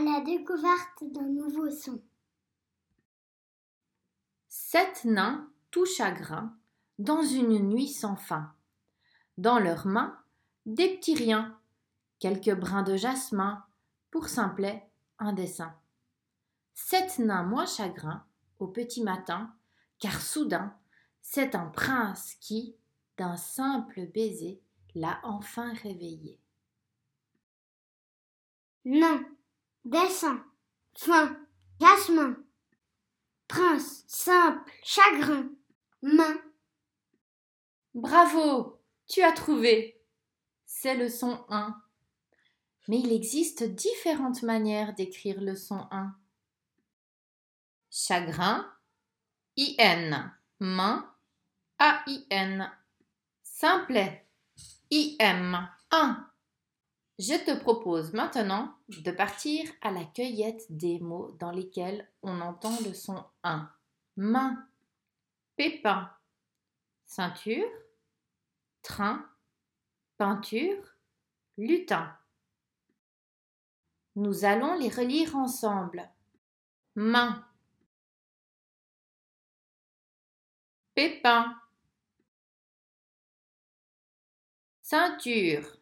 à la découverte d'un nouveau son. Sept nains, tout chagrin, dans une nuit sans fin. Dans leurs mains, des petits riens, quelques brins de jasmin, pour simplet un dessin. Sept nains moins chagrins, au petit matin, car soudain, c'est un prince qui, d'un simple baiser, l'a enfin réveillé. Nain, dessin, fin, jasmin, prince, simple, chagrin, main. Bravo, tu as trouvé. C'est le son 1. Mais il existe différentes manières d'écrire le son 1. Chagrin, IN, main, AIN. Simplet, IM, 1. Je te propose maintenant de partir à la cueillette des mots dans lesquels on entend le son 1. Main, pépin, ceinture, train, peinture, lutin. Nous allons les relire ensemble. Main, pépin, ceinture,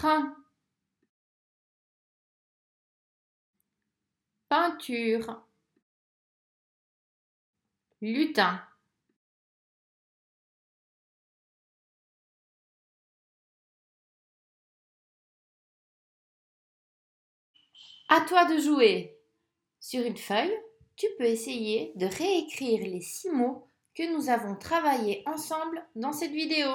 train, peinture, lutin. À toi de jouer. Sur une feuille, tu peux essayer de réécrire les six mots que nous avons travaillés ensemble dans cette vidéo.